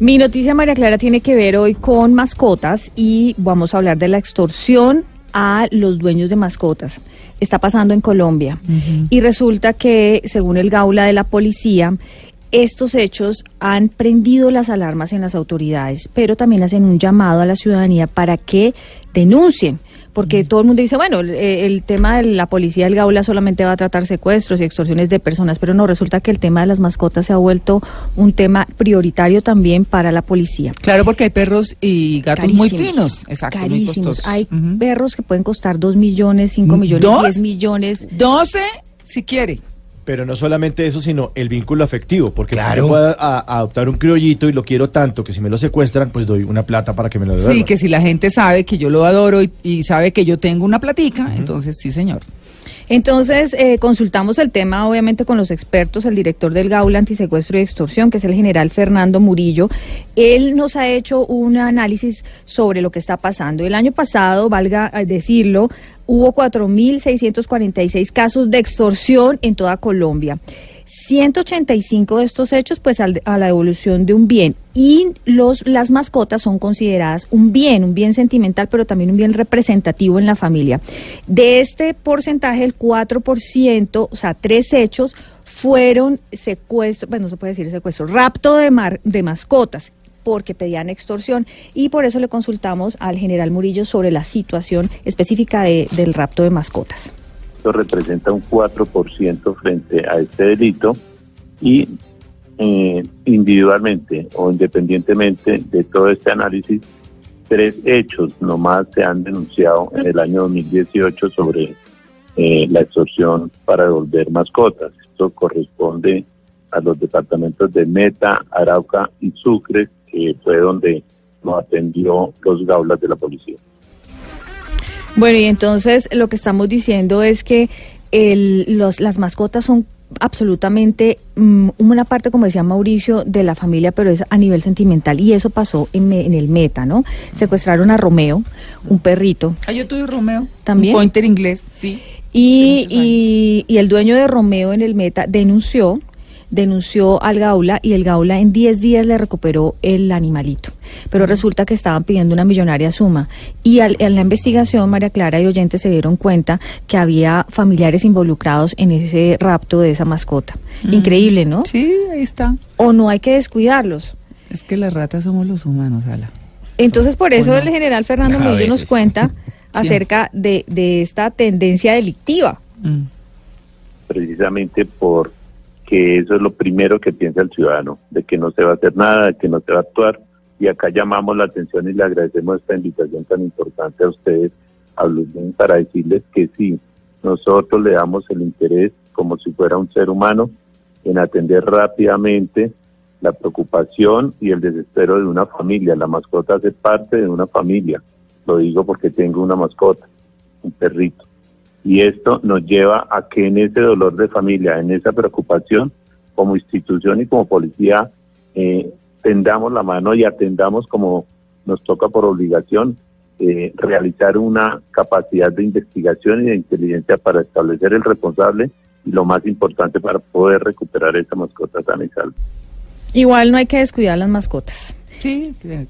Mi noticia, María Clara, tiene que ver hoy con mascotas y vamos a hablar de la extorsión a los dueños de mascotas. Está pasando en Colombia y resulta que, según el Gaula de la policía, estos hechos han prendido las alarmas en las autoridades, pero también hacen un llamado a la ciudadanía para que denuncien porque todo el mundo dice, bueno, el, tema de la policía del Gaula solamente va a tratar secuestros y extorsiones de personas, pero no, resulta que el tema de las mascotas se ha vuelto un tema prioritario también para la policía. Claro, porque hay perros y gatos muy finos, exacto, carísimos. hay perros que pueden costar 2 millones, 5 millones, 10 millones. 12 si quiere. Pero no solamente eso, sino el vínculo afectivo, porque yo puedo adoptar un criollito y lo quiero tanto que si me lo secuestran, pues doy una plata para que me lo devuelvan. Sí, que si la gente sabe que yo lo adoro y, sabe que yo tengo una platica, entonces sí, señor. Entonces, eh, consultamos el tema, obviamente, con los expertos, el director del Gaula Antisecuestro y Extorsión, que es el general Fernando Murillo. Él nos ha hecho un análisis sobre lo que está pasando. El año pasado, valga eh, decirlo, hubo 4.646 casos de extorsión en toda Colombia. 185 de estos hechos pues a la devolución de un bien y los las mascotas son consideradas un bien, un bien sentimental, pero también un bien representativo en la familia. De este porcentaje el 4%, o sea, tres hechos fueron secuestro, pues no se puede decir secuestro, rapto de mar, de mascotas porque pedían extorsión y por eso le consultamos al general Murillo sobre la situación específica del rapto de mascotas. Esto representa un 4% frente a este delito y eh, individualmente o independientemente de todo este análisis, tres hechos nomás se han denunciado en el año 2018 sobre eh, la extorsión para devolver mascotas. Esto corresponde a los departamentos de Meta, Arauca y Sucre, que fue donde nos atendió los gaulas de la policía. Bueno, y entonces lo que estamos diciendo es que el, los, las mascotas son absolutamente mm, una parte, como decía Mauricio, de la familia, pero es a nivel sentimental. Y eso pasó en, en el Meta, ¿no? Secuestraron a Romeo, un perrito. Ah, yo tuve Romeo. También. Un pointer inglés, sí. Y, y, y, el dueño de Romeo en el Meta denunció denunció al Gaula y el Gaula en 10 días le recuperó el animalito. Pero resulta que estaban pidiendo una millonaria suma. Y en la investigación, María Clara y oyentes se dieron cuenta que había familiares involucrados en ese rapto de esa mascota. Mm. Increíble, ¿no? Sí, ahí está. O no hay que descuidarlos. Es que las ratas somos los humanos, Ala. Entonces, por eso el general Fernando Mello nos cuenta acerca de, de, esta tendencia delictiva. Mm. Precisamente por que eso es lo primero que piensa el ciudadano, de que no se va a hacer nada, de que no se va a actuar. Y acá llamamos la atención y le agradecemos esta invitación tan importante a ustedes, a Blumen, para decirles que sí, nosotros le damos el interés como si fuera un ser humano en atender rápidamente la preocupación y el desespero de una familia. La mascota hace parte de una familia. Lo digo porque tengo una mascota, un perrito. Y esto nos lleva a que en ese dolor de familia, en esa preocupación, como institución y como policía, eh, tendamos la mano y atendamos como nos toca por obligación eh, realizar una capacidad de investigación y de inteligencia para establecer el responsable y lo más importante para poder recuperar esa mascota sana y salva. Igual no hay que descuidar las mascotas. Sí, cuidado.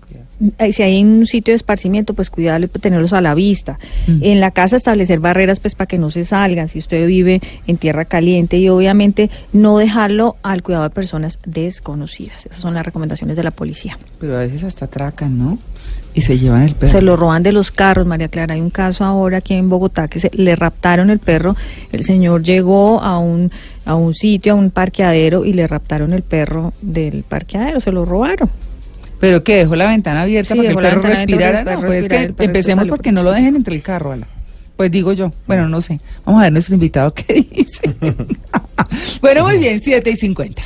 Si hay un sitio de esparcimiento, pues cuidarlo y tenerlos a la vista. Mm. En la casa establecer barreras pues para que no se salgan, si usted vive en tierra caliente y obviamente no dejarlo al cuidado de personas desconocidas. Esas son las recomendaciones de la policía. Pero a veces hasta atracan, ¿no? Y se llevan el perro. Se lo roban de los carros, María Clara. Hay un caso ahora aquí en Bogotá que se, le raptaron el perro. El señor llegó a un, a un sitio, a un parqueadero y le raptaron el perro del parqueadero. Se lo robaron. ¿Pero que ¿Dejó la ventana abierta sí, para que el perro respirara? Pues que empecemos porque no lo dejen entre el carro, Ala. Pues digo yo. Bueno, no sé. Vamos a ver nuestro invitado qué dice. bueno, muy bien, 7 y 50.